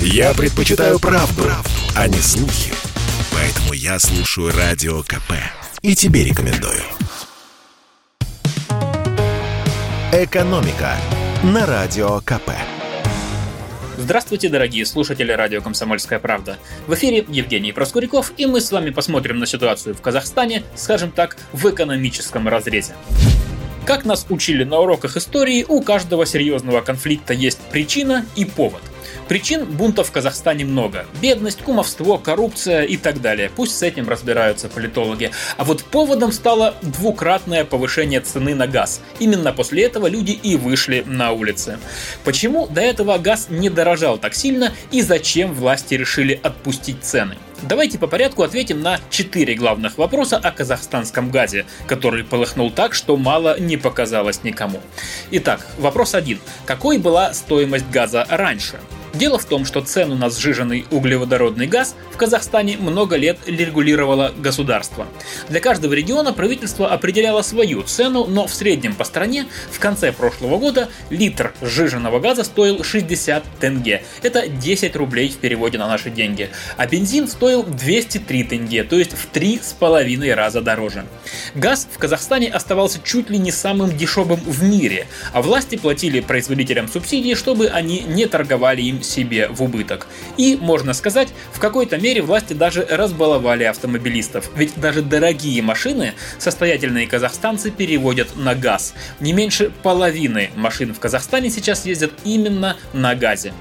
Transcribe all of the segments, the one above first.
Я предпочитаю правду, правду, а не слухи. Поэтому я слушаю Радио КП. И тебе рекомендую. «Экономика» на Радио КП. Здравствуйте, дорогие слушатели радио «Комсомольская правда». В эфире Евгений Проскуряков, и мы с вами посмотрим на ситуацию в Казахстане, скажем так, в экономическом разрезе. Как нас учили на уроках истории, у каждого серьезного конфликта есть причина и повод – Причин бунта в Казахстане много. Бедность, кумовство, коррупция и так далее. Пусть с этим разбираются политологи. А вот поводом стало двукратное повышение цены на газ. Именно после этого люди и вышли на улицы. Почему до этого газ не дорожал так сильно и зачем власти решили отпустить цены? Давайте по порядку ответим на четыре главных вопроса о казахстанском газе, который полыхнул так, что мало не показалось никому. Итак, вопрос один. Какой была стоимость газа раньше? Дело в том, что цену на сжиженный углеводородный газ в Казахстане много лет регулировало государство. Для каждого региона правительство определяло свою цену, но в среднем по стране в конце прошлого года литр сжиженного газа стоил 60 тенге. Это 10 рублей в переводе на наши деньги. А бензин стоил 203 тенге, то есть в три с половиной раза дороже. Газ в Казахстане оставался чуть ли не самым дешевым в мире, а власти платили производителям субсидии, чтобы они не торговали им себе в убыток. И, можно сказать, в какой-то мере власти даже разбаловали автомобилистов, ведь даже дорогие машины состоятельные казахстанцы переводят на газ. Не меньше половины машин в Казахстане сейчас ездят именно на газе.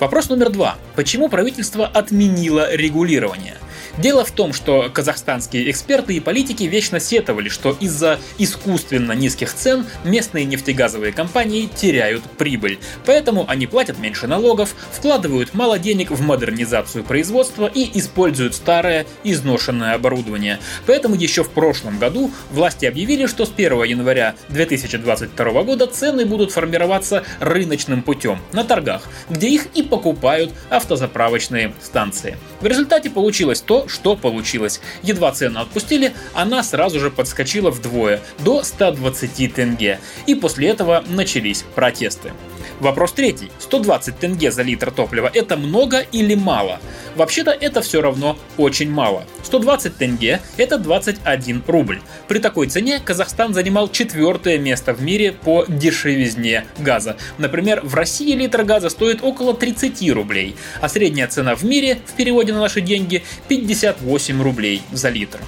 Вопрос номер два. Почему правительство отменило регулирование? Дело в том, что казахстанские эксперты и политики вечно сетовали, что из-за искусственно низких цен местные нефтегазовые компании теряют прибыль. Поэтому они платят меньше налогов, вкладывают мало денег в модернизацию производства и используют старое изношенное оборудование. Поэтому еще в прошлом году власти объявили, что с 1 января 2022 года цены будут формироваться рыночным путем на торгах, где их и покупают автозаправочные станции. В результате получилось то, что получилось. Едва цену отпустили, она сразу же подскочила вдвое, до 120 тенге. И после этого начались протесты. Вопрос третий. 120 тенге за литр топлива – это много или мало? Вообще-то это все равно очень мало. 120 тенге – это 21 рубль. При такой цене Казахстан занимал четвертое место в мире по дешевизне газа. Например, в России литр газа стоит около 30 рублей, а средняя цена в мире в переводе на наши деньги 58 рублей за литр.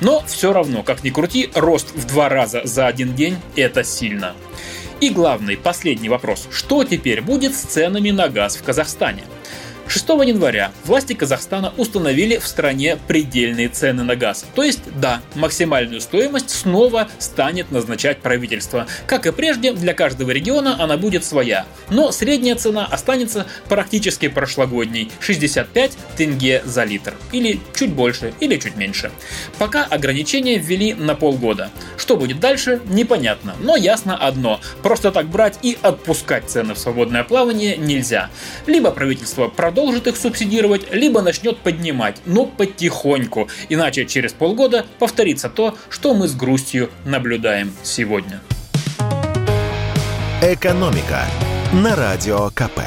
Но все равно, как ни крути, рост в два раза за один день – это сильно. И главный, последний вопрос. Что теперь будет с ценами на газ в Казахстане? 6 января власти Казахстана установили в стране предельные цены на газ. То есть, да, максимальную стоимость снова станет назначать правительство. Как и прежде, для каждого региона она будет своя. Но средняя цена останется практически прошлогодней – 65 тенге за литр. Или чуть больше, или чуть меньше. Пока ограничения ввели на полгода. Что будет дальше, непонятно. Но ясно одно – просто так брать и отпускать цены в свободное плавание нельзя. Либо правительство продолжит продолжит их субсидировать, либо начнет поднимать, но потихоньку, иначе через полгода повторится то, что мы с грустью наблюдаем сегодня. Экономика на радио КП.